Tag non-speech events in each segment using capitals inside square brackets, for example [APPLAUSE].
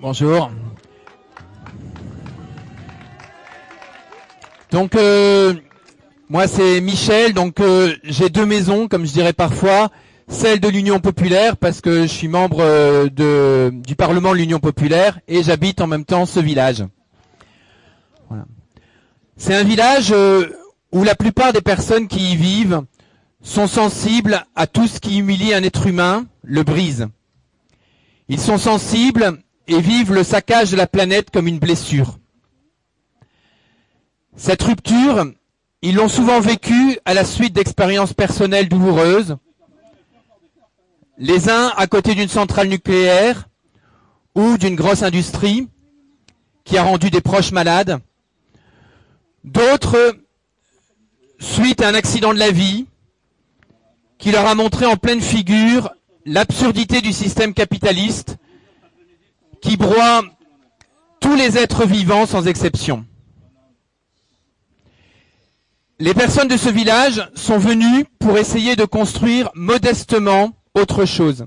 Bonjour. Donc euh, moi c'est Michel, donc euh, j'ai deux maisons comme je dirais parfois, celle de l'Union populaire parce que je suis membre euh, du Parlement de l'Union populaire et j'habite en même temps ce village. C'est un village où la plupart des personnes qui y vivent sont sensibles à tout ce qui humilie un être humain, le brise. Ils sont sensibles et vivent le saccage de la planète comme une blessure. Cette rupture, ils l'ont souvent vécue à la suite d'expériences personnelles douloureuses, les uns à côté d'une centrale nucléaire ou d'une grosse industrie qui a rendu des proches malades, d'autres suite à un accident de la vie qui leur a montré en pleine figure l'absurdité du système capitaliste qui broie tous les êtres vivants sans exception. Les personnes de ce village sont venues pour essayer de construire modestement autre chose.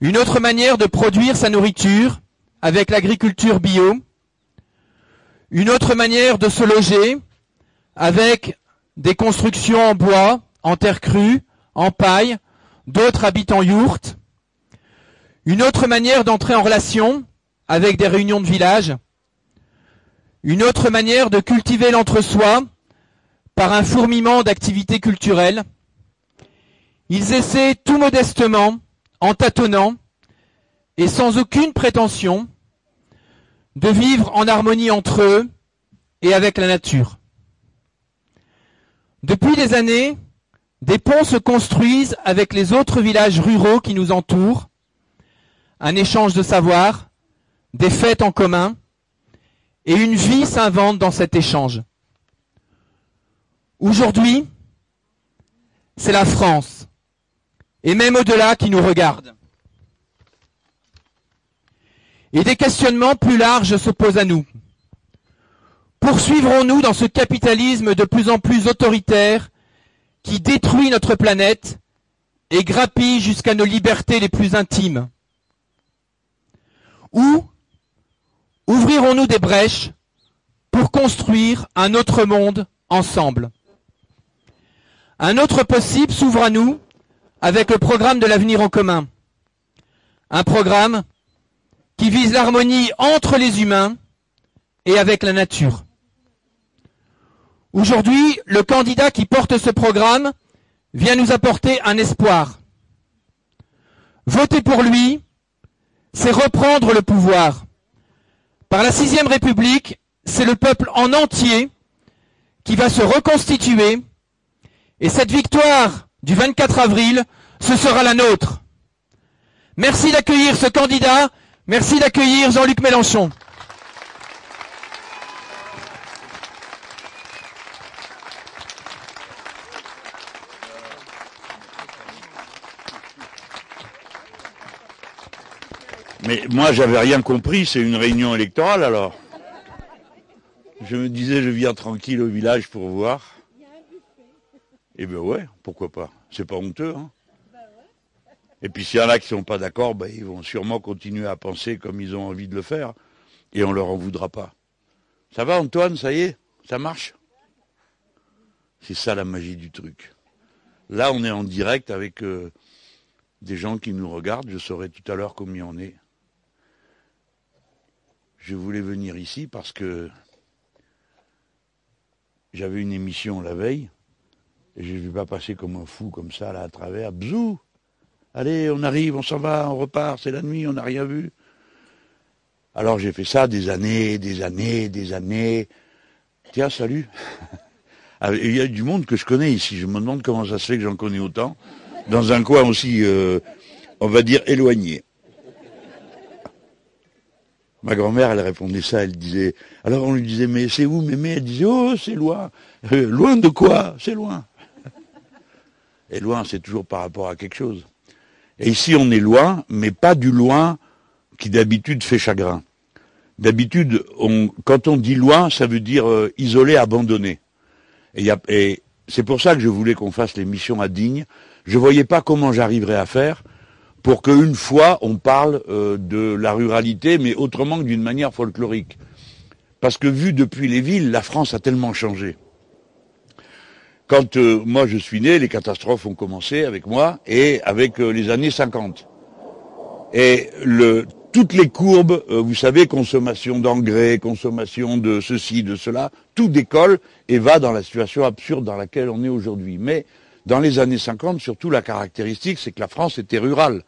Une autre manière de produire sa nourriture avec l'agriculture bio. Une autre manière de se loger avec des constructions en bois, en terre crue, en paille, d'autres habitent en yourte. Une autre manière d'entrer en relation avec des réunions de village. Une autre manière de cultiver l'entre-soi par un fourmillement d'activités culturelles. Ils essaient tout modestement, en tâtonnant, et sans aucune prétention, de vivre en harmonie entre eux et avec la nature. Depuis des années, des ponts se construisent avec les autres villages ruraux qui nous entourent, un échange de savoir, des fêtes en commun, et une vie s'invente dans cet échange. Aujourd'hui, c'est la France, et même au-delà, qui nous regarde. Et des questionnements plus larges se posent à nous. Poursuivrons-nous dans ce capitalisme de plus en plus autoritaire qui détruit notre planète et grappille jusqu'à nos libertés les plus intimes Ou ouvrirons-nous des brèches pour construire un autre monde ensemble? Un autre possible s'ouvre à nous avec le programme de l'avenir en commun. Un programme qui vise l'harmonie entre les humains et avec la nature. Aujourd'hui, le candidat qui porte ce programme vient nous apporter un espoir. Voter pour lui, c'est reprendre le pouvoir. Par la sixième République, c'est le peuple en entier qui va se reconstituer et cette victoire du 24 avril, ce sera la nôtre. Merci d'accueillir ce candidat. Merci d'accueillir Jean-Luc Mélenchon. Mais moi, j'avais rien compris. C'est une réunion électorale alors. Je me disais, je viens tranquille au village pour voir. Eh bien ouais, pourquoi pas. C'est pas honteux. Hein et puis s'il y en a qui sont pas d'accord, ben, ils vont sûrement continuer à penser comme ils ont envie de le faire. Et on leur en voudra pas. Ça va Antoine, ça y est? Ça marche? C'est ça la magie du truc. Là, on est en direct avec euh, des gens qui nous regardent. Je saurai tout à l'heure combien on est. Je voulais venir ici parce que j'avais une émission la veille et je ne vais pas passer comme un fou comme ça, là, à travers. Bzou Allez, on arrive, on s'en va, on repart, c'est la nuit, on n'a rien vu. Alors j'ai fait ça des années, des années, des années. Tiens, salut. [LAUGHS] Ah, il y a du monde que je connais ici. Je me demande comment ça se fait que j'en connais autant. Dans un coin aussi, euh, on va dire, éloigné. Ma grand-mère, elle répondait ça, elle disait, alors on lui disait, mais c'est où, mémé? Elle disait, oh, c'est loin. Euh, loin de quoi? C'est loin. Et loin, c'est toujours par rapport à quelque chose. Et ici, on est loin, mais pas du loin qui d'habitude fait chagrin. D'habitude, quand on dit loin, ça veut dire euh, isolé, abandonné. Et, c'est pour ça que je voulais qu'on fasse l'émission à Digne. Je voyais pas comment j'arriverais à faire pour qu'une fois on parle euh, de la ruralité, mais autrement que d'une manière folklorique. Parce que vu depuis les villes, la France a tellement changé. Quand euh, moi je suis né, les catastrophes ont commencé avec moi et avec euh, les années 50. Et le, toutes les courbes, euh, vous savez, consommation d'engrais, consommation de ceci, de cela, tout décolle et va dans la situation absurde dans laquelle on est aujourd'hui. Mais dans les années 50, surtout la caractéristique, c'est que la France était rurale.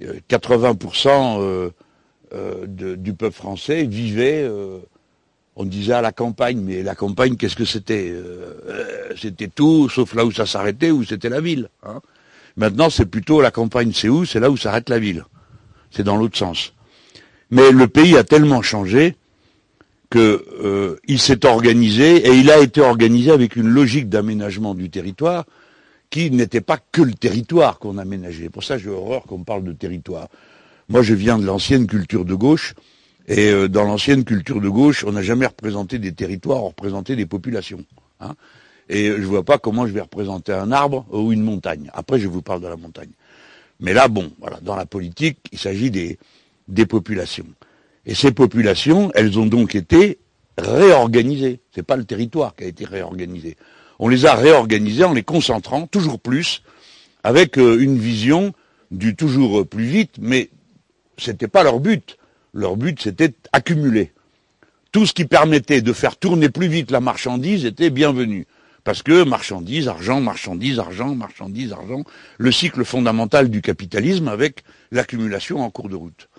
80% du peuple français vivait on disait à la campagne, mais la campagne, qu'est-ce que c'était euh, C'était tout, sauf là où ça s'arrêtait, où c'était la ville. Hein. Maintenant, c'est plutôt la campagne, c'est où C'est là où s'arrête la ville. C'est dans l'autre sens. Mais le pays a tellement changé qu'il euh, s'est organisé et il a été organisé avec une logique d'aménagement du territoire qui n'était pas que le territoire qu'on aménageait. Pour ça, j'ai horreur qu'on parle de territoire. Moi, je viens de l'ancienne culture de gauche. Et euh, dans l'ancienne culture de gauche, on n'a jamais représenté des territoires, on représentait des populations. Hein. Et je ne vois pas comment je vais représenter un arbre ou une montagne. Après, je vous parle de la montagne. Mais là, bon, voilà, dans la politique, il s'agit des, des populations. Et ces populations, elles ont donc été réorganisées. Ce n'est pas le territoire qui a été réorganisé. On les a réorganisées en les concentrant toujours plus avec euh, une vision du toujours plus vite, mais ce n'était pas leur but. Leur but, c'était accumuler. Tout ce qui permettait de faire tourner plus vite la marchandise était bienvenu. Parce que marchandise, argent, marchandise, argent, marchandise, argent, le cycle fondamental du capitalisme avec l'accumulation en cours de route.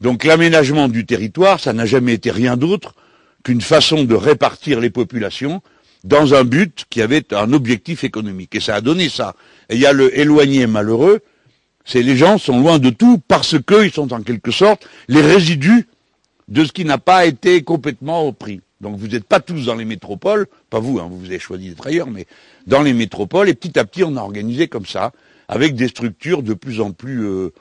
Donc l'aménagement du territoire, ça n'a jamais été rien d'autre qu'une façon de répartir les populations dans un but qui avait un objectif économique. Et ça a donné ça. Et il y a le éloigné malheureux c'est les gens sont loin de tout parce qu'ils sont en quelque sorte les résidus de ce qui n'a pas été complètement pris. Donc vous n'êtes pas tous dans les métropoles, pas vous, hein, vous avez choisi d'être ailleurs, mais dans les métropoles, et petit à petit on a organisé comme ça, avec des structures de plus en plus euh,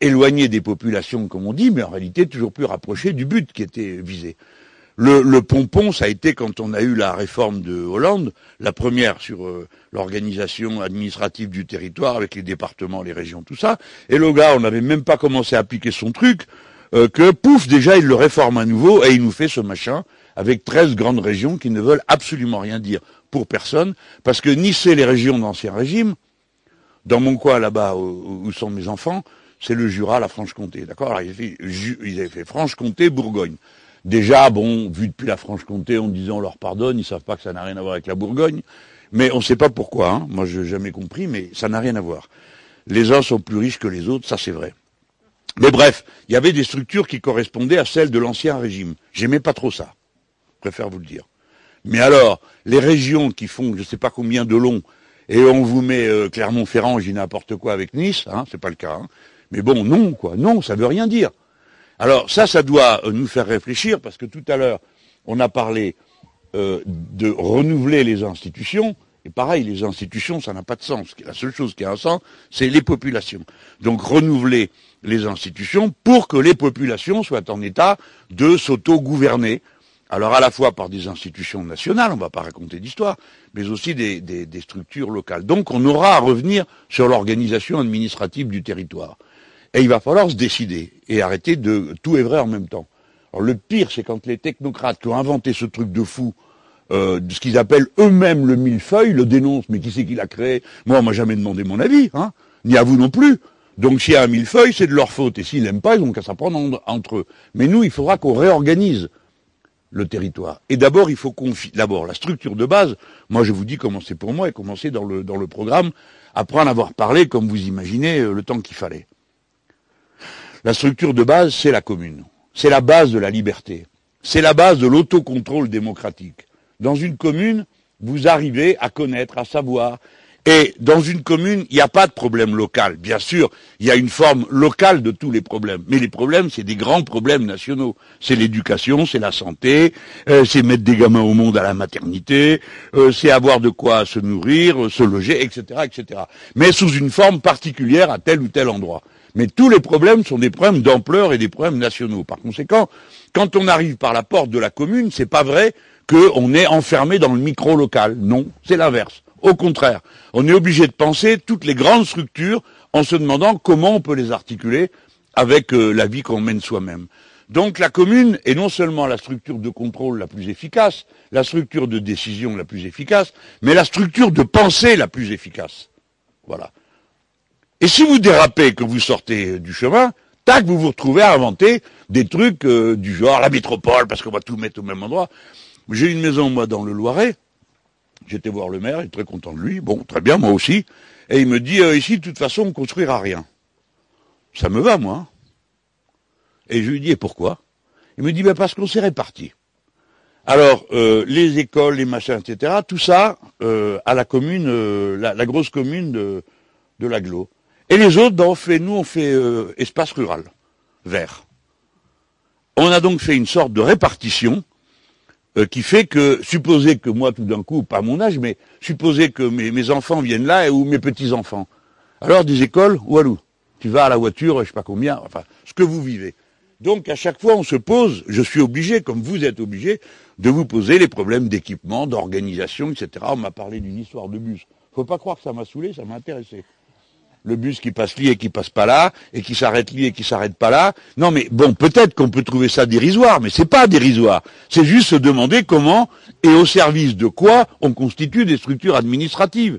éloignées des populations, comme on dit, mais en réalité toujours plus rapprochées du but qui était visé. Le, pompon, ça a été quand on a eu la réforme de Hollande, la première sur euh, l'organisation administrative du territoire avec les départements, les régions, tout ça. Et le gars, on n'avait même pas commencé à appliquer son truc, euh, que pouf, déjà il le réforme à nouveau et il nous fait ce machin avec 13 grandes régions qui ne veulent absolument rien dire pour personne, parce que ni c'est les régions d'Ancien Régime, dans mon coin là-bas où, sont mes enfants, c'est le Jura, la Franche-Comté, d'accord? Ils avaient fait Franche-Comté, Bourgogne. Déjà, bon, vu depuis la Franche-Comté, on disait on leur pardonne, ils savent pas que ça n'a rien à voir avec la Bourgogne, mais on ne sait pas pourquoi. Hein. Moi, je n'ai jamais compris, mais ça n'a rien à voir. Les uns sont plus riches que les autres, ça c'est vrai. Mais bref, il y avait des structures qui correspondaient à celles de l'ancien régime. J'aimais pas trop ça. Je préfère vous le dire. Mais alors, les régions qui font je ne sais pas combien de long, et on vous met euh, Clermont-Ferrand, j'ai n'importe quoi avec Nice, hein, c'est pas le cas. Hein. Mais bon, non, quoi. Non, ça veut rien dire. Alors ça, ça doit euh, nous faire réfléchir, parce que tout à l'heure, on a parlé euh, de renouveler les institutions, et pareil, les institutions, ça n'a pas de sens. La seule chose qui a un sens, c'est les populations. Donc renouveler les institutions pour que les populations soient en état de s'auto-gouverner. Alors à la fois par des institutions nationales, on ne va pas raconter d'histoire, mais aussi des, des structures locales. Donc on aura à revenir sur l'organisation administrative du territoire. Et il va falloir se décider et arrêter de tout est vrai en même temps. Alors le pire, c'est quand les technocrates qui ont inventé ce truc de fou, euh, ce qu'ils appellent eux-mêmes le millefeuille, le dénoncent, mais qui c'est qui l'a créé? Moi, on m'a jamais demandé mon avis, hein, ni à vous non plus. Donc s'il y a un millefeuille, c'est de leur faute. Et s'ils n'aiment pas, ils ont qu'à s'apprendre entre eux. Mais nous, il faudra qu'on réorganise le territoire. Et d'abord, il faut qu'on... D'abord, la structure de base, moi je vous dis comment c'est pour moi et commencer dans le, dans le programme, après en avoir parlé, comme vous imaginez, euh, le temps qu'il fallait. La structure de base, c'est la commune. C'est la base de la liberté. C'est la base de l'autocontrôle démocratique. Dans une commune, vous arrivez à connaître, à savoir. Et dans une commune, il n'y a pas de problème local. Bien sûr, il y a une forme locale de tous les problèmes. Mais les problèmes, c'est des grands problèmes nationaux. C'est l'éducation, c'est la santé, euh, c'est mettre des gamins au monde à la maternité, euh, c'est avoir de quoi se nourrir, se loger, etc., etc. Mais sous une forme particulière à tel ou tel endroit. Mais tous les problèmes sont des problèmes d'ampleur et des problèmes nationaux. Par conséquent, quand on arrive par la porte de la commune, c'est pas vrai qu'on est enfermé dans le micro local. Non, c'est l'inverse. Au contraire, on est obligé de penser toutes les grandes structures en se demandant comment on peut les articuler avec euh, la vie qu'on mène soi-même. Donc la commune est non seulement la structure de contrôle la plus efficace, la structure de décision la plus efficace, mais la structure de pensée la plus efficace. Voilà. Et si vous dérapez, que vous sortez du chemin, tac, vous vous retrouvez à inventer des trucs euh, du genre la métropole, parce qu'on va tout mettre au même endroit. J'ai une maison, moi, dans le Loiret. J'étais voir le maire, il est très content de lui. Bon, très bien, moi aussi. Et il me dit, euh, ici, de toute façon, on construira rien. Ça me va, moi. Et je lui dis, et pourquoi? Il me dit, ben parce qu'on s'est répartis. Alors, euh, les écoles, les machins, etc., tout ça euh, à la commune, euh, la, grosse commune de, de l'aglo. Et les autres, ben, fait, nous, on fait espace rural, vert. On a donc fait une sorte de répartition qui fait que, supposez que moi, tout d'un coup, pas mon âge, mais supposez que mes, enfants viennent là ou mes petits-enfants. Alors, des écoles, Walou, tu vas à la voiture, je sais pas combien, enfin, ce que vous vivez. Donc à chaque fois on se pose, je suis obligé, comme vous êtes obligé, de vous poser les problèmes d'équipement, d'organisation, etc. On m'a parlé d'une histoire de bus. Faut pas croire que ça m'a saoulé, ça m'a intéressé. Le bus qui passe li et qui passe pas là, et qui s'arrête li et qui s'arrête pas là. Non mais bon, peut-être qu'on peut trouver ça dérisoire, mais c'est pas dérisoire. C'est juste se demander comment et au service de quoi on constitue des structures administratives.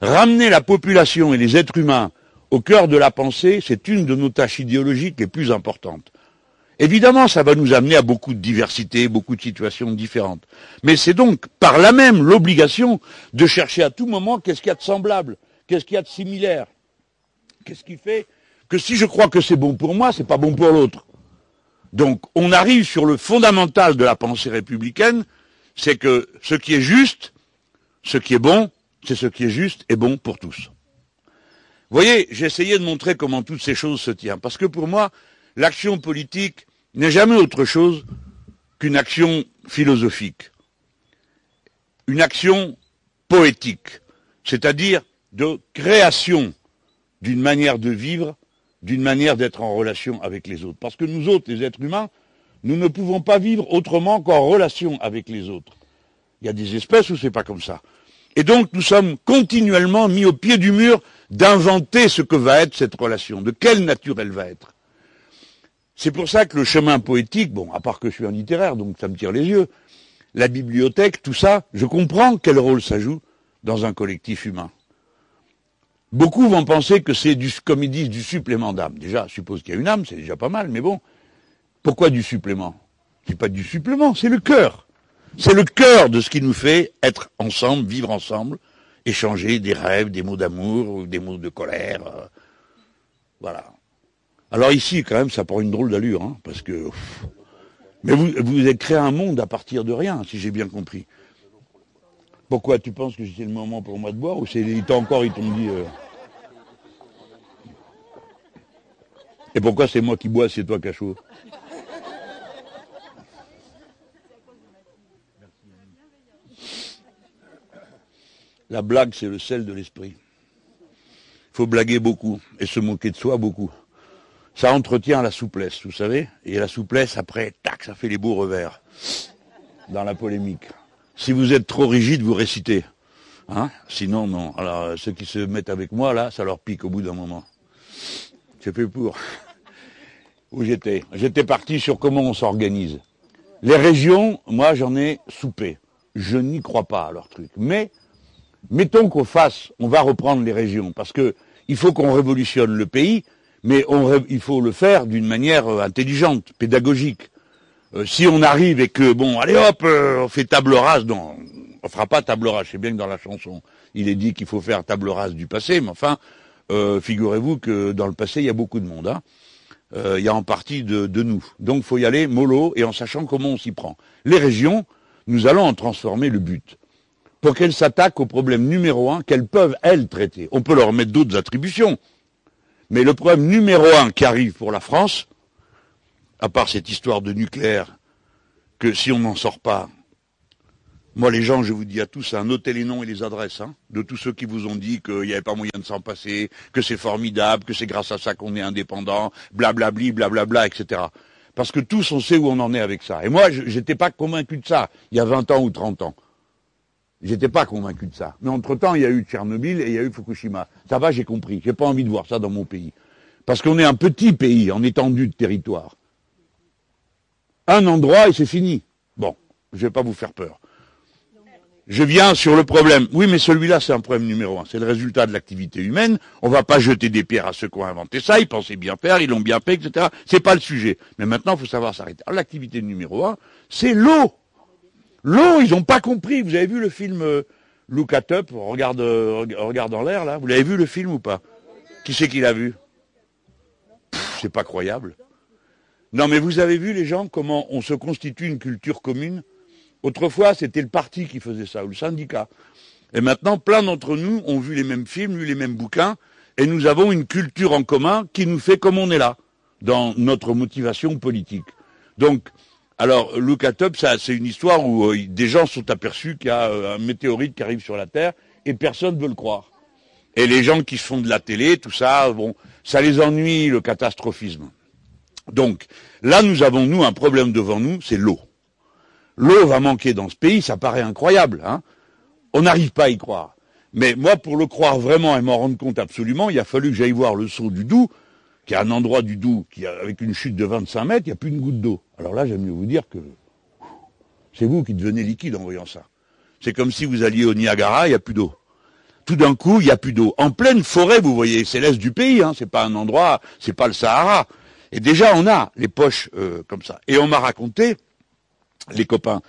Ramener la population et les êtres humains au cœur de la pensée, c'est une de nos tâches idéologiques les plus importantes. Évidemment, ça va nous amener à beaucoup de diversité, beaucoup de situations différentes. Mais c'est donc par là même l'obligation de chercher à tout moment qu'est-ce qu'il y a de semblable, qu'est-ce qu'il y a de similaire? Qu'est-ce qui fait que si je crois que c'est bon pour moi, c'est pas bon pour l'autre? Donc on arrive sur le fondamental de la pensée républicaine, c'est que ce qui est juste, ce qui est bon, c'est ce qui est juste et bon pour tous. Vous voyez, j'ai essayé de montrer comment toutes ces choses se tiennent. Parce que pour moi, l'action politique n'est jamais autre chose qu'une action philosophique, une action poétique, c'est-à-dire de création d'une manière de vivre, d'une manière d'être en relation avec les autres. Parce que nous autres, les êtres humains, nous ne pouvons pas vivre autrement qu'en relation avec les autres. Il y a des espèces où c'est pas comme ça. Et donc nous sommes continuellement mis au pied du mur d'inventer ce que va être cette relation, de quelle nature elle va être. C'est pour ça que le chemin poétique, bon, à part que je suis un littéraire, donc ça me tire les yeux, la bibliothèque, tout ça, je comprends quel rôle ça joue dans un collectif humain. Beaucoup vont penser que c'est du, comme ils disent, du supplément d'âme. Déjà, suppose qu'il y a une âme, c'est déjà pas mal, mais bon. Pourquoi du supplément? C'est pas du supplément, c'est le cœur. C'est le cœur de ce qui nous fait être ensemble, vivre ensemble, échanger des rêves, des mots d'amour ou des mots de colère. Euh, voilà. Alors ici, quand même, ça prend une drôle d'allure, hein, parce que. Mais vous, vous avez créé un monde à partir de rien, si j'ai bien compris. Pourquoi tu penses que c'est le moment pour moi de boire ou c'est encore ils t'ont dit euh, Et pourquoi c'est moi qui bois, c'est toi chaud La blague, c'est le sel de l'esprit. Il faut blaguer beaucoup et se moquer de soi beaucoup. Ça entretient la souplesse, vous savez. Et la souplesse, après, tac, ça fait les beaux revers dans la polémique. Si vous êtes trop rigide, vous récitez. Hein Sinon, non. Alors, ceux qui se mettent avec moi, là, ça leur pique au bout d'un moment. J'ai fait pour. [LAUGHS] Où j'étais J'étais parti sur comment on s'organise. Les régions, moi, j'en ai soupé. Je n'y crois pas à leur truc. Mais mettons qu'on fasse, on va reprendre les régions, parce que il faut qu'on révolutionne le pays, mais il faut le faire d'une manière euh, intelligente, pédagogique. Euh, si on arrive et que, bon, allez hop, euh, on fait table rase, non, on fera pas table rase, c'est bien que dans la chanson, il est dit qu'il faut faire table rase du passé, mais enfin, figurez-vous que dans le passé, il y a beaucoup de monde. Hein. il y a en partie de, de nous. Donc faut y aller mollo et en sachant comment on s'y prend. Les régions, nous allons en transformer le but pour qu'elles s'attaquent au problème numéro un qu'elles peuvent, elles, traiter. On peut leur mettre d'autres attributions. Mais le problème numéro un qui arrive pour la France, à part cette histoire de nucléaire, que si on n'en sort pas, moi les gens, je vous dis à tous, un notez les noms et les adresses, hein, de tous ceux qui vous ont dit qu'il n'y avait pas moyen de s'en passer, que c'est formidable, que c'est grâce à ça qu'on est indépendant, blablabli, blablabla, etc. Parce que tous, on sait où on en est avec ça. Et moi, je n'étais pas convaincu de ça, il y a 20 ans ou 30 ans. J'étais pas convaincu de ça. Mais entre-temps, il y a eu Tchernobyl et il y a eu Fukushima. Ça va, j'ai compris. J'ai pas envie de voir ça dans mon pays. Parce qu'on est un petit pays en étendue de territoire. Un endroit et c'est fini. Bon, je vais pas vous faire peur. Je viens sur le problème. Oui, mais celui-là, c'est un problème numéro un. C'est le résultat de l'activité humaine. On va pas jeter des pierres à ceux qui ont inventé ça. Ils pensaient bien faire, ils l'ont bien fait, etc. C'est pas le sujet. Mais maintenant, il faut savoir s'arrêter. L'activité numéro un, c'est l'eau. L'eau, ils n'ont pas compris. Vous avez vu le film euh, Look at Up, regarde, euh, regarde dans l'air là. Vous l'avez vu le film ou pas? Qui c'est qui l'a vu? C'est pas croyable. Non, mais vous avez vu les gens comment on se constitue une culture commune Autrefois, c'était le parti qui faisait ça ou le syndicat. Et maintenant, plein d'entre nous ont vu les mêmes films, lu les mêmes bouquins, et nous avons une culture en commun qui nous fait comme on est là dans notre motivation politique. Donc, alors, Look at Up, c'est une histoire où euh, des gens sont aperçus qu'il y a euh, un météorite qui arrive sur la Terre et personne ne veut le croire. Et les gens qui font de la télé, tout ça, bon, ça les ennuie, le catastrophisme. Donc, là, nous avons, nous, un problème devant nous, c'est l'eau. L'eau va manquer dans ce pays, ça paraît incroyable. Hein On n'arrive pas à y croire. Mais moi, pour le croire vraiment et m'en rendre compte absolument, il a fallu que j'aille voir le saut du Doubs, qui est un endroit du Doubs qui, avec une chute de 25 mètres, il n'y a plus une goutte d'eau. Alors là, j'aime mieux vous dire que c'est vous qui devenez liquide en voyant ça. C'est comme si vous alliez au Niagara, il n'y a plus d'eau. Tout d'un coup, il n'y a plus d'eau. En pleine forêt, vous voyez, c'est l'est du pays, hein, c'est pas un endroit, c'est pas le Sahara. Et déjà, on a les poches euh, comme ça. Et on m'a raconté, les copains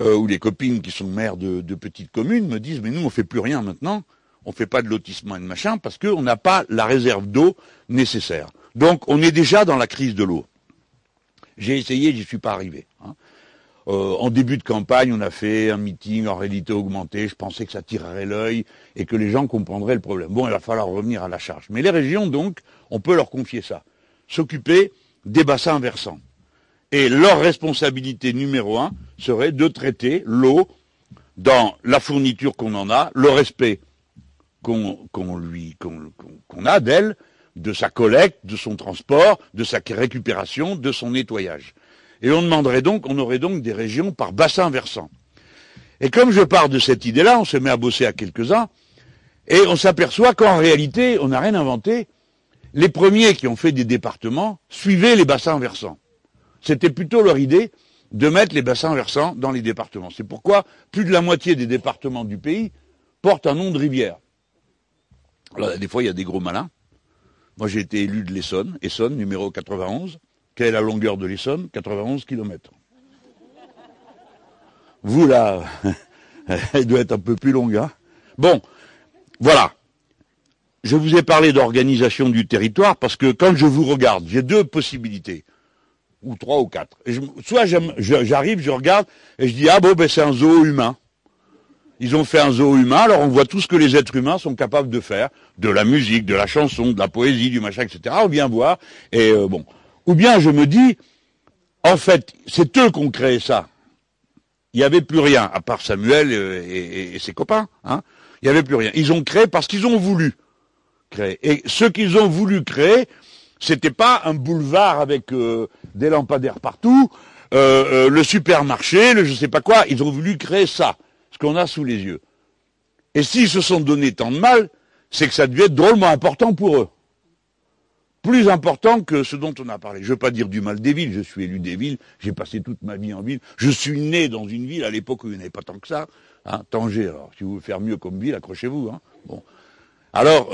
euh, ou les copines qui sont maires de, petites communes me disent, mais nous, on fait plus rien maintenant, on fait pas de lotissement et de machin, parce qu'on n'a pas la réserve d'eau nécessaire. Donc, on est déjà dans la crise de l'eau. J'ai essayé, j'y suis pas arrivé. Hein. Euh, en début de campagne, on a fait un meeting en réalité augmentée. Je pensais que ça tirerait l'œil et que les gens comprendraient le problème. Bon, il va falloir revenir à la charge. Mais les régions, donc, on peut leur confier ça. S'occuper des bassins versants. Et leur responsabilité numéro un serait de traiter l'eau dans la fourniture qu'on en a, le respect qu'on lui qu'on a d'elle, de sa collecte, de son transport, de sa récupération, de son nettoyage. Et on demanderait donc, on aurait donc des régions par bassin versant. Et comme je pars de cette idée-là, on se met à bosser à quelques-uns, et on s'aperçoit qu'en réalité, on n'a rien inventé. Les premiers qui ont fait des départements suivaient les bassins versants. C'était plutôt leur idée de mettre les bassins versants dans les départements. C'est pourquoi plus de la moitié des départements du pays portent un nom de rivière. Alors, des fois, il y a des gros malins. Moi, j'ai été élu de l'Essonne, Essonne, numéro 91. Quelle est la longueur de l'Essonne? 91 kilomètres. Vous, là, [LAUGHS] elle doit être un peu plus longue. Hein bon, voilà. Je vous ai parlé d'organisation du territoire parce que quand je vous regarde, j'ai deux possibilités ou trois ou quatre. Soit j'arrive, je regarde et je dis ah bon ben c'est un zoo humain. Ils ont fait un zoo humain, alors on voit tout ce que les êtres humains sont capables de faire, de la musique, de la chanson, de la poésie, du machin, etc. On vient voir et euh, bon. Ou bien je me dis en fait c'est eux qui ont créé ça. Il n'y avait plus rien à part Samuel euh, et, et ses copains. Hein. Il n'y avait plus rien. Ils ont créé parce qu'ils ont voulu Et ce qu'ils ont voulu créer, c'était pas un boulevard avec euh, des lampadaires partout, euh, euh, le supermarché, le je sais pas quoi. Ils ont voulu créer ça, ce qu'on a sous les yeux. Et s'ils se sont donné tant de mal, c'est que ça devait être drôlement important pour eux. Plus important que ce dont on a parlé. Je veux pas dire du mal des villes, je suis élu des villes, j'ai passé toute ma vie en ville, je suis né dans une ville à l'époque où il n'y avait pas tant que ça. Hein, Tanger, alors si vous voulez faire mieux comme ville, accrochez-vous. Hein. Bon. Alors,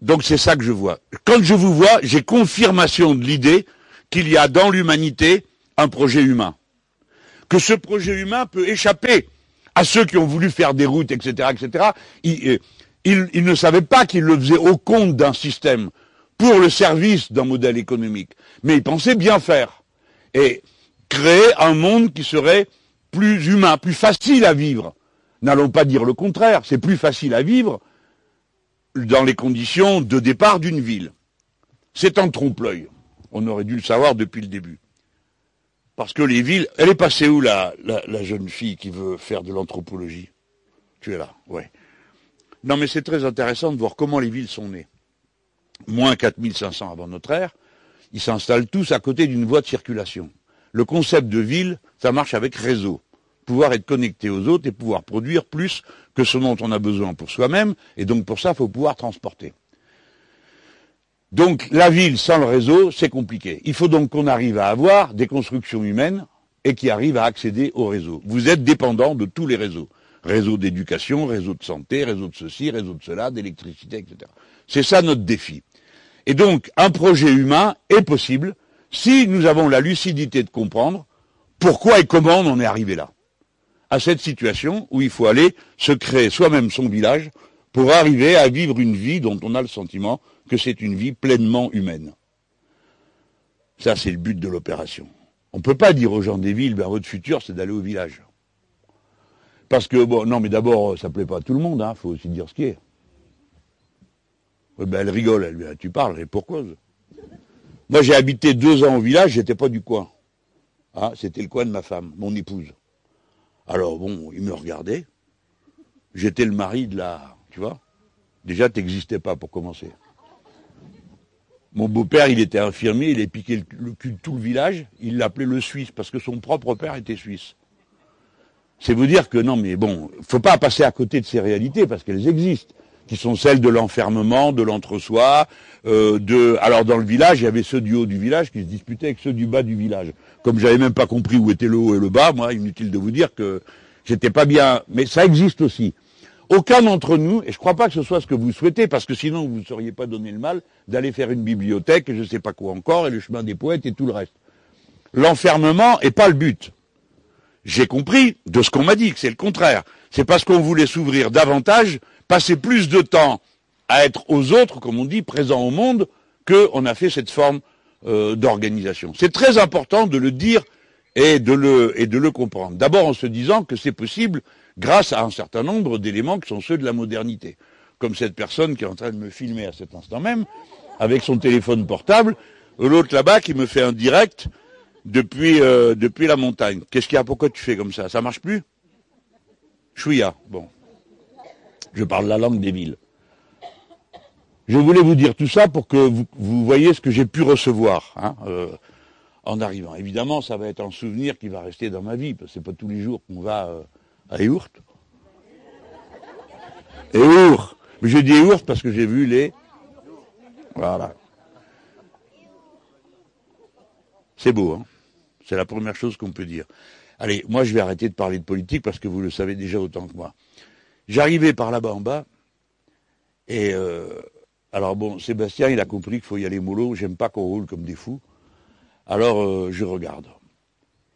donc c'est ça que je vois. Quand je vous vois, j'ai confirmation de l'idée qu'il y a dans l'humanité un projet humain. Que ce projet humain peut échapper à ceux qui ont voulu faire des routes, etc., etc. Ils, ils, ils ne savaient pas qu'ils le faisaient au compte d'un système pour le service d'un modèle économique. Mais ils pensaient bien faire. Et créer un monde qui serait plus humain, plus facile à vivre. N'allons pas dire le contraire, c'est plus facile à vivre dans les conditions de départ d'une ville. C'est un trompe-l'œil. On aurait dû le savoir depuis le début. Parce que les villes, elle est passée où la, la, jeune fille qui veut faire de l'anthropologie? Tu es là, ouais. Non mais c'est très intéressant de voir comment les villes sont nées. Moins 4500 avant notre ère, ils s'installent tous à côté d'une voie de circulation. Le concept de ville, ça marche avec réseau. Pouvoir être connecté aux autres et pouvoir produire plus que ce dont on a besoin pour soi-même, et donc pour ça, il faut pouvoir transporter. Donc la ville sans le réseau, c'est compliqué. Il faut donc qu'on arrive à avoir des constructions humaines et qui arrivent à accéder au réseau. Vous êtes dépendant de tous les réseaux. Réseau d'éducation, réseau de santé, réseau de ceci, réseau de cela, d'électricité, etc. C'est ça notre défi. Et donc, un projet humain est possible si nous avons la lucidité de comprendre pourquoi et comment on en est arrivé là. À cette situation où il faut aller se créer soi-même son village pour arriver à vivre une vie dont on a le sentiment que c'est une vie pleinement humaine. Ça, c'est le but de l'opération. On ne peut pas dire aux gens des villes, ben, votre futur, c'est d'aller au village. Parce que, bon, non, mais d'abord, ça ne plaît pas à tout le monde, il hein, faut aussi dire ce qui est. ben, elle rigole, elle, ben, tu parles, et pourquoi Moi, j'ai habité deux ans au village, j'étais pas du coin. Ah, c'était le coin de ma femme, mon épouse. Alors, bon, il me regardait. J'étais le mari de la, tu vois. Déjà, tu n'existais pas pour commencer. Mon beau-père, il était infirmier, il a piqué le cul de tout le village, il l'appelait le Suisse, parce que son propre père était suisse. C'est vous dire que non, mais bon, faut pas passer à côté de ces réalités, parce qu'elles existent, qui sont celles de l'enfermement, de l'entre-soi, euh, de. Alors dans le village, il y avait ceux du haut du village qui se disputaient avec ceux du bas du village. Comme j'avais même pas compris où était le haut et le bas, moi, inutile de vous dire que j'étais pas bien. Mais ça existe aussi. Aucun d'entre nous, et je ne crois pas que ce soit ce que vous souhaitez, parce que sinon vous ne seriez pas donné le mal d'aller faire une bibliothèque et je ne sais pas quoi encore, et le chemin des poètes et tout le reste. L'enfermement n'est pas le but. J'ai compris de ce qu'on m'a dit que c'est le contraire. C'est parce qu'on voulait s'ouvrir davantage, passer plus de temps à être aux autres, comme on dit, présents au monde, qu'on a fait cette forme euh, d'organisation. C'est très important de le dire et de le, et de le comprendre. D'abord en se disant que c'est possible grâce à un certain nombre d'éléments qui sont ceux de la modernité. Comme cette personne qui est en train de me filmer à cet instant même, avec son téléphone portable, l'autre là-bas qui me fait un direct depuis, euh, depuis la montagne. Qu'est-ce qu'il y a? Pourquoi tu fais comme ça? Ça marche plus? Chouïa, bon. Je parle la langue des villes. Je voulais vous dire tout ça pour que vous, voyez ce que j'ai pu recevoir hein, euh, en arrivant. Évidemment, ça va être un souvenir qui va rester dans ma vie, parce que c'est pas tous les jours qu'on va euh, à Eourt. Eourt. Mais je dis Eourt parce que j'ai vu les. Voilà. C'est beau, hein C'est la première chose qu'on peut dire. Allez, moi je vais arrêter de parler de politique parce que vous le savez déjà autant que moi. J'arrivais par là-bas en bas, et euh, alors bon, Sébastien, il a compris qu'il faut y aller mollo, j'aime pas qu'on roule comme des fous. Alors euh, je regarde.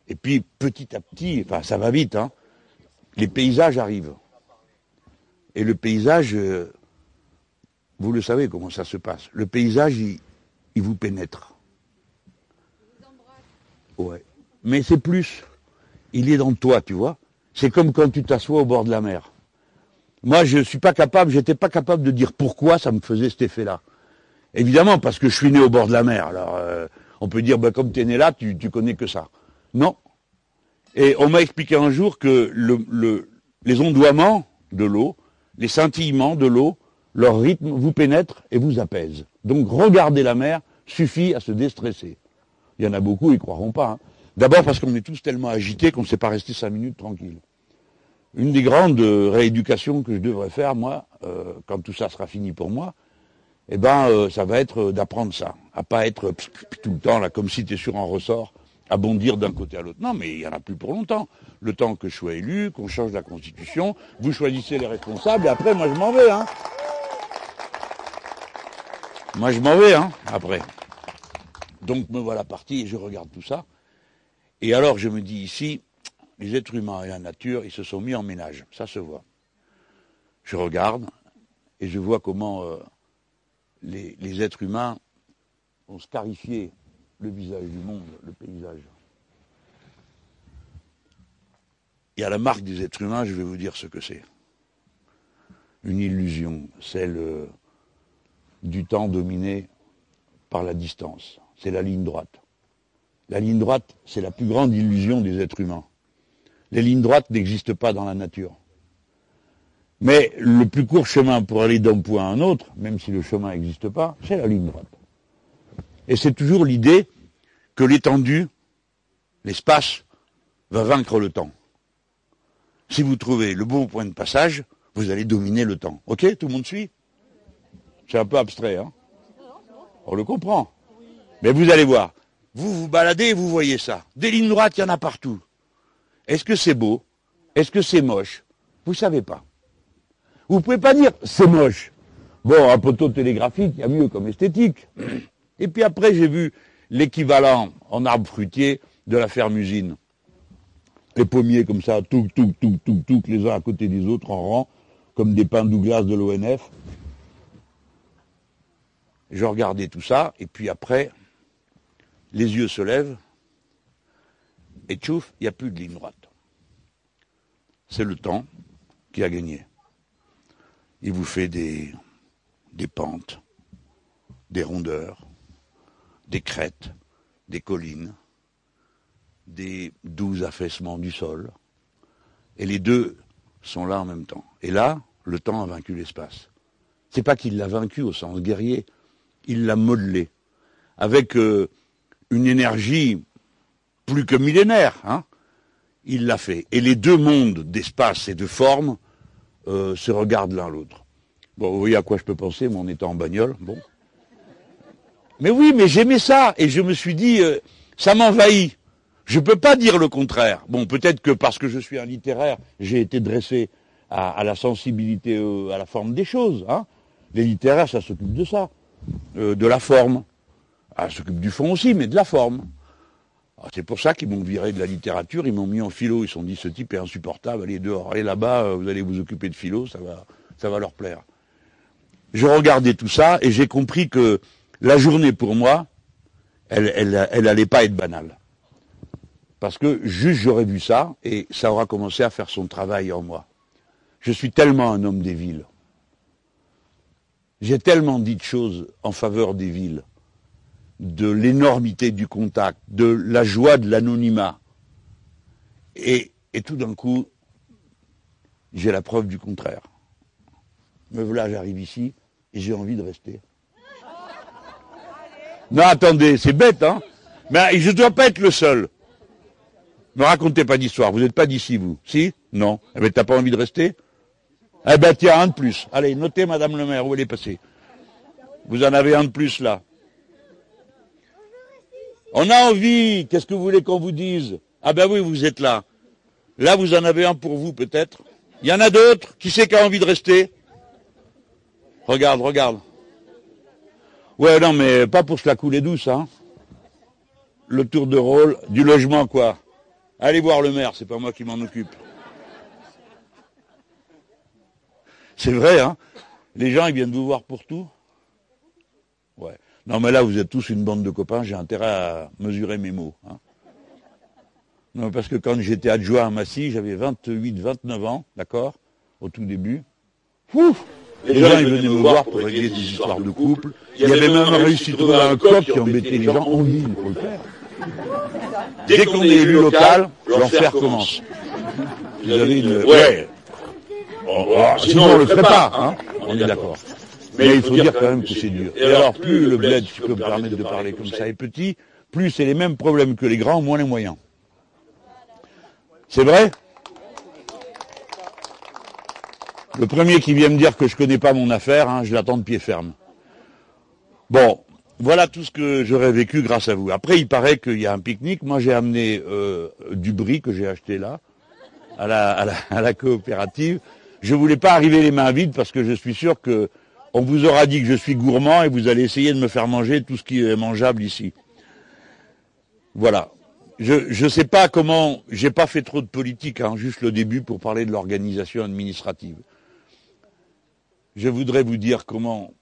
Et puis petit à petit, enfin ça va vite, hein, les paysages arrivent. Et le paysage, euh, vous le savez comment ça se passe. Le paysage, il, vous pénètre. Ouais. Mais c'est plus. Il est dans toi, tu vois. C'est comme quand tu t'assois au bord de la mer. Moi, je ne suis pas capable, j'étais pas capable de dire pourquoi ça me faisait cet effet-là. Évidemment, parce que je suis né au bord de la mer. Alors, euh, on peut dire, ben, comme tu es né là, tu, tu connais que ça. Non, et on m'a expliqué un jour que le, les ondoiements de l'eau, les scintillements de l'eau, leur rythme vous pénètre et vous apaise. Donc regarder la mer suffit à se déstresser. Il y en a beaucoup, ils croiront pas. Hein. D'abord parce qu'on est tous tellement agités qu'on ne sait pas rester cinq minutes tranquille. Une des grandes rééducations que je devrais faire, moi, euh, quand tout ça sera fini pour moi, eh ben, euh, ça va être d'apprendre ça, à pas être tout le temps là comme si tu es sur un ressort à bondir d'un côté à l'autre. Non, mais il n'y en a plus pour longtemps. Le temps que je sois élu, qu'on change la Constitution, vous choisissez les responsables, et après, moi, je m'en vais, hein. Moi, je m'en vais, hein, après. Donc, me voilà parti, et je regarde tout ça. Et alors, je me dis ici, les êtres humains et la nature, ils se sont mis en ménage. Ça se voit. Je regarde, et je vois comment euh, les, êtres humains ont scarifié le visage du monde, le paysage. Et à la marque des êtres humains, je vais vous dire ce que c'est. Une illusion, celle euh, du temps dominé par la distance. C'est la ligne droite. La ligne droite, c'est la plus grande illusion des êtres humains. Les lignes droites n'existent pas dans la nature. Mais le plus court chemin pour aller d'un point à un autre, même si le chemin n'existe pas, c'est la ligne droite. Et c'est toujours l'idée que l'étendue, l'espace, va vaincre le temps. Si vous trouvez le bon point de passage, vous allez dominer le temps. Ok Tout le monde suit? C'est un peu abstrait, hein? On le comprend. Mais vous allez voir. Vous vous baladez et vous voyez ça. Des lignes droites, il y en a partout. Est-ce que c'est beau? Est-ce que c'est moche? Vous savez pas. Vous pouvez pas dire c'est moche. Bon, un poteau télégraphique, il y a mieux comme esthétique. Et puis après, j'ai vu l'équivalent en arbre fruitier de la ferme usine. Les pommiers comme ça, tout, tout, tout, tout, tout, les uns à côté des autres en rang, comme des pins Douglas de l'ONF. Je regardais tout ça, et puis après, les yeux se lèvent, et tchouf, il n'y a plus de ligne droite. C'est le temps qui a gagné. Il vous fait des, pentes, des rondeurs, des crêtes, des collines, des doux affaissements du sol. Et les deux sont là en même temps. Et là, le temps a vaincu l'espace. C'est pas qu'il l'a vaincu au sens guerrier, il l'a modelé avec euh, une énergie plus que millénaire. Hein il l'a fait. Et les deux mondes d'espace et de forme euh, se regardent l'un l'autre. Bon, vous voyez à quoi je peux penser, mon étant en bagnole. Bon. Mais oui, mais j'aimais ça. Et je me suis dit, euh, ça m'envahit. Je ne peux pas dire le contraire. Bon, peut-être que parce que je suis un littéraire, j'ai été dressé à, la sensibilité, euh, à la forme des choses. Hein. Les littéraires, ça s'occupe de ça, de la forme. Ah, s'occupe du fond aussi, mais de la forme. Ah, c'est pour ça qu'ils m'ont viré de la littérature, ils m'ont mis en philo, ils se sont dit ce type est insupportable, allez dehors, allez là-bas, euh, vous allez vous occuper de philo, ça va, ça va leur plaire. Je regardais tout ça et j'ai compris que la journée pour moi, elle, elle, elle allait pas être banale. Parce que juste j'aurais vu ça et ça aura commencé à faire son travail en moi. Je suis tellement un homme des villes. J'ai tellement dit de choses en faveur des villes, de l'énormité du contact, de la joie de l'anonymat. Et, tout d'un coup, j'ai la preuve du contraire. Me voilà, j'arrive ici et j'ai envie de rester. Non, attendez, c'est bête, hein Mais je ne dois pas être le seul. Ne racontez pas d'histoire. Vous n'êtes pas d'ici, vous. Si? Non. Eh bien, t'as pas envie de rester? Eh ben, tiens, un de plus. Allez, notez, Madame le maire, où elle est passée. Vous en avez un de plus, là. On a envie. Qu'est-ce que vous voulez qu'on vous dise? Ah ben oui, vous êtes là. Là, vous en avez un pour vous, peut-être. Il y en a d'autres. Qui c'est qui a envie de rester Regarde, regarde. Ouais, non, mais pas pour se la couler douce, hein. Le tour de rôle du logement, quoi. Allez voir le maire, c'est pas moi qui m'en occupe. C'est vrai, hein Les gens, ils viennent vous voir pour tout. Non, mais là, vous êtes tous une bande de copains, j'ai intérêt à mesurer mes mots. Hein. non, parce que quand j'étais adjoint à Massy, j'avais 28, 29 ans, d'accord Au tout début. Ouf les, gens, ils venaient me voir pour régler des histoires de couple. Il y avait même réussi à trouver un cop qui embêtait les gens en ville pour le faire. Dès qu'on est élu local, l'enfer commence. Vous avez une... Ouais. sinon, on ne le ferait pas, hein on est d'accord. Mais il faut dire quand même que c'est dur. Et alors, plus le bled, si je peux me permettre de parler comme ça, est petit, plus c'est les mêmes problèmes que les grands, moins les moyens. C'est vrai? Le premier qui vient me dire que je connais pas mon affaire, hein, je l'attends de pied ferme. Bon, voilà tout ce que j'aurais vécu grâce à vous. Après, il paraît qu'il y a un pique-nique. Moi, j'ai amené euh, du bris que j'ai acheté là, à la, à, la, coopérative. Je voulais pas arriver les mains vides parce que je suis sûr que on vous aura dit que je suis gourmand et vous allez essayer de me faire manger tout ce qui est mangeable ici. Voilà. Je ne sais pas comment. J'ai pas fait trop de politique, hein, juste le début pour parler de l'organisation administrative. Je voudrais vous dire comment.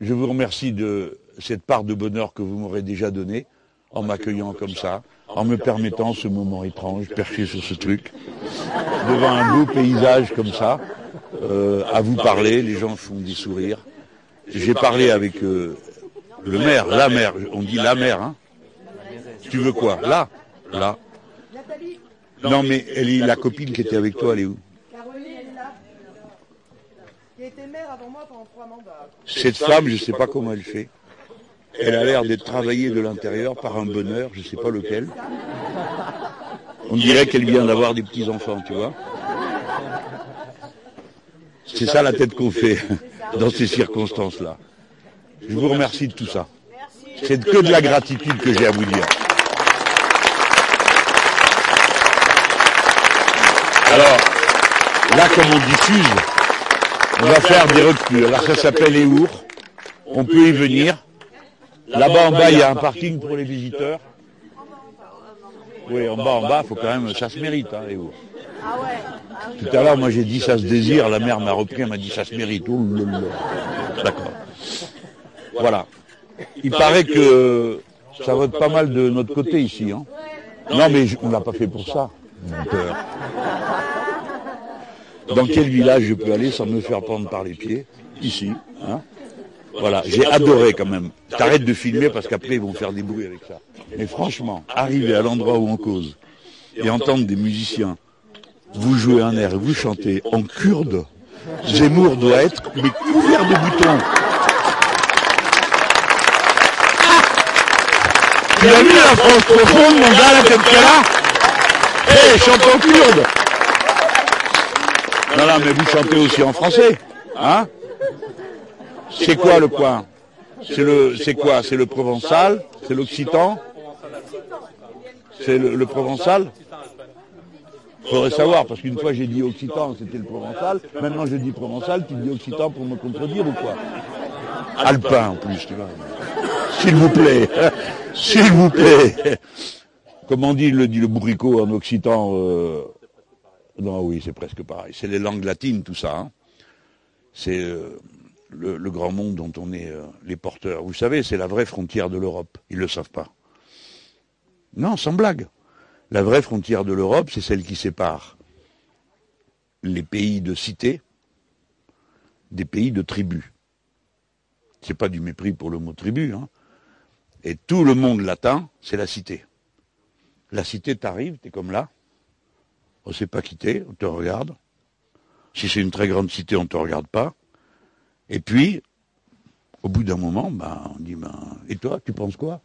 Je vous remercie de cette part de bonheur que vous m'aurez déjà donnée en m'accueillant comme ça, en me permettant ce moment étrange, perché sur ce truc, devant un beau paysage comme ça, euh, à vous parler, les gens font des sourires. J'ai parlé avec euh, le maire, la mère, on dit la mère, hein Tu veux quoi Là Là Non mais elle est la copine qui était avec toi, elle est où? Cette femme, je ne sais pas comment elle fait. Elle a l'air d'être travaillée de l'intérieur par un bonheur, je ne sais pas lequel. On dirait qu'elle vient d'avoir des petits-enfants, tu vois. C'est ça la tête qu'on fait [LAUGHS] dans ces circonstances-là. Je vous remercie de tout ça. C'est que de la gratitude que j'ai à vous dire. Alors, là, comme on diffuse, on va faire des reculs. Alors, ça s'appelle Eour. On peut y venir. Là-bas, en bas, il y a un parking pour les visiteurs. Oui, en bas, en bas, faut quand même, ça se mérite, hein, Tout à l'heure, moi, j'ai dit ça se désire. La mère m'a repris, elle m'a dit ça se mérite. D'accord. Voilà. Il paraît que ça vote pas mal de notre côté ici. Hein. Non, mais on l'a pas fait pour ça. Dans quel village je peux aller sans me faire prendre par les pieds? Ici. Hein voilà, j'ai adoré quand même. T'arrêtes de filmer parce qu'après ils vont faire des bruits avec ça. Mais franchement, arriver à l'endroit où on cause et entendre des musiciens, vous jouez un air et vous chantez en kurde, Zemmour doit être couvert de boutons. Tu as la France profonde, mon gars, la tête Hé, chante en kurde Non, non, mais vous chantez aussi en français, hein C'est quoi le point C'est quoi C'est le provençal C'est l'occitan C'est le provençal Faudrait savoir, parce qu'une fois j'ai dit occitan, c'était le provençal. Maintenant je dis provençal, tu dis occitan pour me contredire ou quoi Alpin en plus, tu vois. S'il vous plaît, [LAUGHS] s'il vous plaît. Comment dit le dit le bourricot en occitan euh, Non, oui, c'est presque pareil. C'est les langues latines, tout ça. Hein. C'est euh, le, le, grand monde dont on est euh, les porteurs. Vous savez, c'est la vraie frontière de l'Europe. Ils le savent pas. Non, sans blague. La vraie frontière de l'Europe, c'est celle qui sépare les pays de cité des pays de tribus. C'est pas du mépris pour le mot tribu, hein. Et tout le monde latin, c'est la cité. La cité t'arrive, t'es comme là. On ne sait pas quitter, on te regarde. Si c'est une très grande cité, on ne te regarde pas. Et puis, au bout d'un moment, ben, on dit, ben, et toi, tu penses quoi?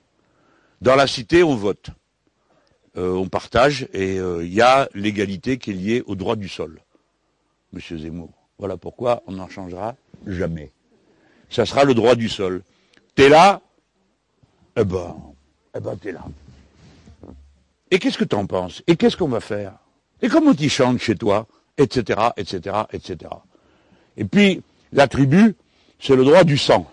Dans la cité, on vote. Euh, on partage, et il euh, y a l'égalité qui est liée au droit du sol. Monsieur Zemmour. Voilà pourquoi on n'en changera jamais. Ça sera le droit du sol. T'es là, eh ben, eh ben t'es là. Et qu'est-ce que t'en penses? Et qu'est-ce qu'on va faire? Et comment tu chantes chez toi? Etc., etc., etc. Et puis, la tribu, c'est le droit du sang.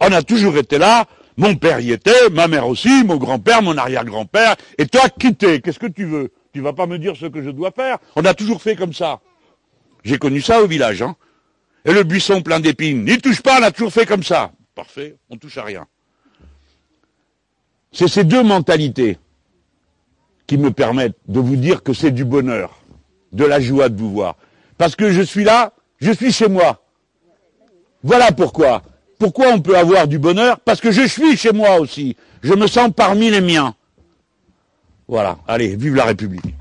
On a toujours été là, mon père y était, ma mère aussi, mon grand-père, mon arrière-grand-père, et toi, quitter, qu'est-ce que tu veux? Tu vas pas me dire ce que je dois faire? On a toujours fait comme ça. J'ai connu ça au village, hein. Et le buisson plein d'épines, n'y touche pas, on a toujours fait comme ça. Parfait, on touche à rien. C'est ces deux mentalités qui me permettent de vous dire que c'est du bonheur, de la joie de vous voir. Parce que je suis là, je suis chez moi. Voilà pourquoi. Pourquoi on peut avoir du bonheur Parce que je suis chez moi aussi. Je me sens parmi les miens. Voilà. Allez, vive la République.